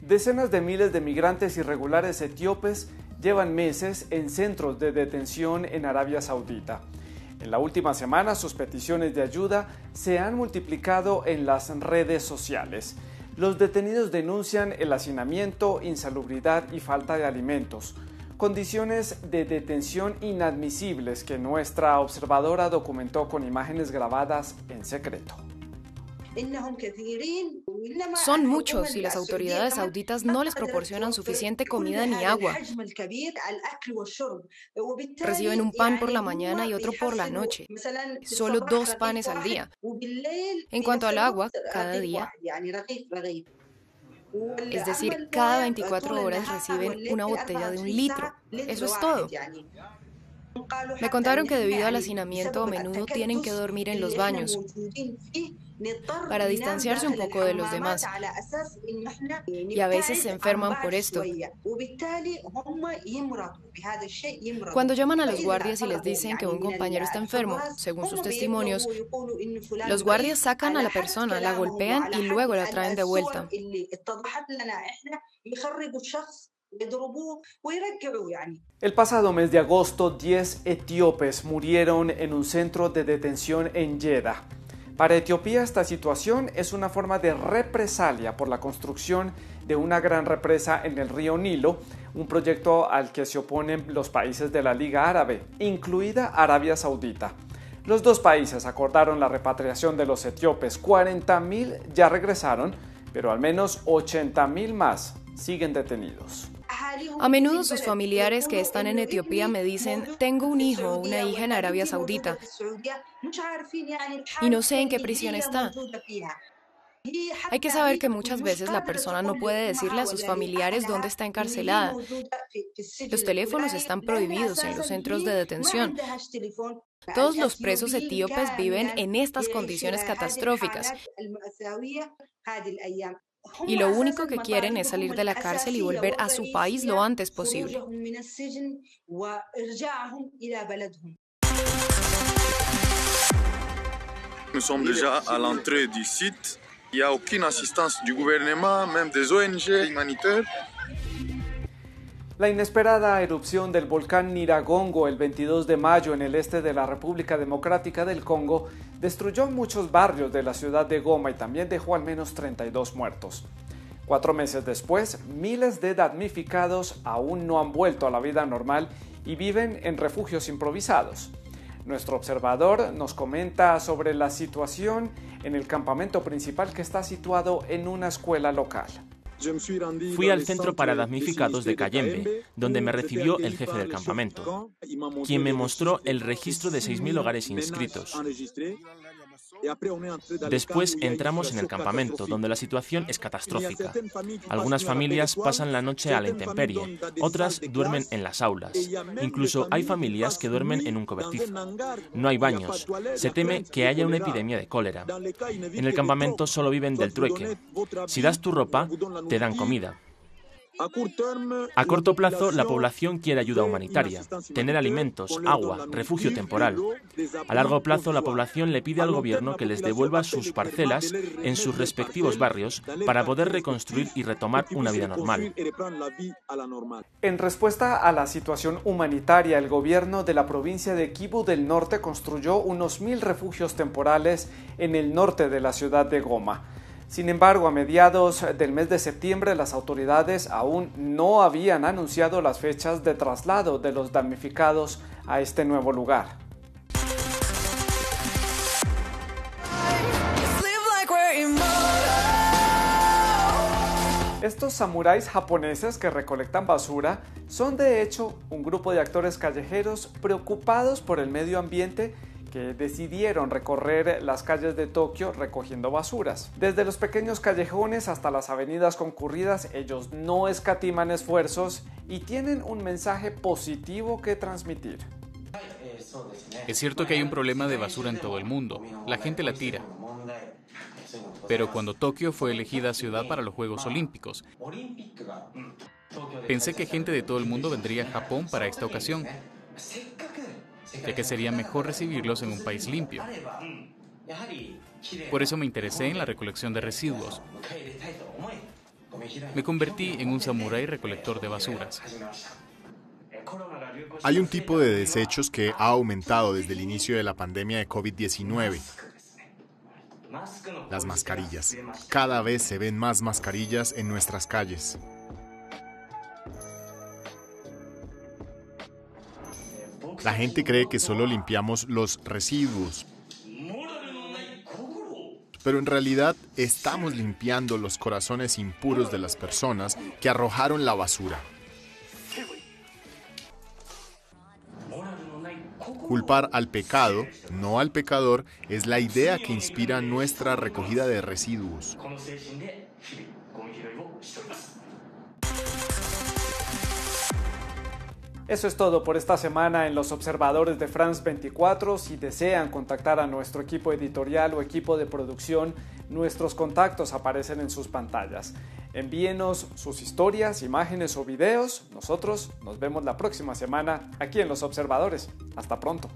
Decenas de miles de migrantes irregulares etíopes llevan meses en centros de detención en Arabia Saudita. En la última semana sus peticiones de ayuda se han multiplicado en las redes sociales. Los detenidos denuncian el hacinamiento, insalubridad y falta de alimentos condiciones de detención inadmisibles que nuestra observadora documentó con imágenes grabadas en secreto. Son muchos y las autoridades sauditas no les proporcionan suficiente comida ni agua. Reciben un pan por la mañana y otro por la noche, solo dos panes al día. En cuanto al agua, cada día es decir, cada 24 horas reciben una botella de un litro. Eso es todo. Me contaron que debido al hacinamiento a menudo tienen que dormir en los baños para distanciarse un poco de los demás. Y a veces se enferman por esto. Cuando llaman a los guardias y les dicen que un compañero está enfermo, según sus testimonios, los guardias sacan a la persona, la golpean y luego la traen de vuelta. El pasado mes de agosto, 10 etíopes murieron en un centro de detención en Jeddah. Para Etiopía esta situación es una forma de represalia por la construcción de una gran represa en el río Nilo, un proyecto al que se oponen los países de la Liga Árabe, incluida Arabia Saudita. Los dos países acordaron la repatriación de los etíopes, 40.000 ya regresaron, pero al menos 80.000 más siguen detenidos. A menudo sus familiares que están en Etiopía me dicen, tengo un hijo o una hija en Arabia Saudita y no sé en qué prisión está. Hay que saber que muchas veces la persona no puede decirle a sus familiares dónde está encarcelada. Los teléfonos están prohibidos en los centros de detención. Todos los presos etíopes viven en estas condiciones catastróficas y lo único que quieren es salir de la cárcel y volver a su país lo antes posible. Nous sommes déjà à l'entrée du site. Il n'y a aucune assistance du gouvernement, même des ONG humanitaires. La inesperada erupción del volcán Niragongo el 22 de mayo en el este de la República Democrática del Congo destruyó muchos barrios de la ciudad de Goma y también dejó al menos 32 muertos. Cuatro meses después, miles de damnificados aún no han vuelto a la vida normal y viven en refugios improvisados. Nuestro observador nos comenta sobre la situación en el campamento principal que está situado en una escuela local. Fui al centro para damnificados de Cayembe, donde me recibió el jefe del campamento, quien me mostró el registro de 6.000 hogares inscritos. Después entramos en el campamento, donde la situación es catastrófica. Algunas familias pasan la noche a la intemperie, otras duermen en las aulas. Incluso hay familias que duermen en un cobertizo. No hay baños. Se teme que haya una epidemia de cólera. En el campamento solo viven del trueque. Si das tu ropa, te dan comida. A corto plazo, la población quiere ayuda humanitaria, tener alimentos, agua, refugio temporal. A largo plazo, la población le pide al gobierno que les devuelva sus parcelas en sus respectivos barrios para poder reconstruir y retomar una vida normal. En respuesta a la situación humanitaria, el gobierno de la provincia de Kivu del Norte construyó unos mil refugios temporales en el norte de la ciudad de Goma. Sin embargo, a mediados del mes de septiembre las autoridades aún no habían anunciado las fechas de traslado de los damnificados a este nuevo lugar. Estos samuráis japoneses que recolectan basura son de hecho un grupo de actores callejeros preocupados por el medio ambiente que decidieron recorrer las calles de Tokio recogiendo basuras. Desde los pequeños callejones hasta las avenidas concurridas, ellos no escatiman esfuerzos y tienen un mensaje positivo que transmitir. Es cierto que hay un problema de basura en todo el mundo. La gente la tira. Pero cuando Tokio fue elegida ciudad para los Juegos Olímpicos, pensé que gente de todo el mundo vendría a Japón para esta ocasión ya que sería mejor recibirlos en un país limpio. Por eso me interesé en la recolección de residuos. Me convertí en un samurái recolector de basuras. Hay un tipo de desechos que ha aumentado desde el inicio de la pandemia de COVID-19. Las mascarillas. Cada vez se ven más mascarillas en nuestras calles. La gente cree que solo limpiamos los residuos, pero en realidad estamos limpiando los corazones impuros de las personas que arrojaron la basura. Culpar al pecado, no al pecador, es la idea que inspira nuestra recogida de residuos. Eso es todo por esta semana en Los Observadores de France 24. Si desean contactar a nuestro equipo editorial o equipo de producción, nuestros contactos aparecen en sus pantallas. Envíenos sus historias, imágenes o videos. Nosotros nos vemos la próxima semana aquí en Los Observadores. Hasta pronto.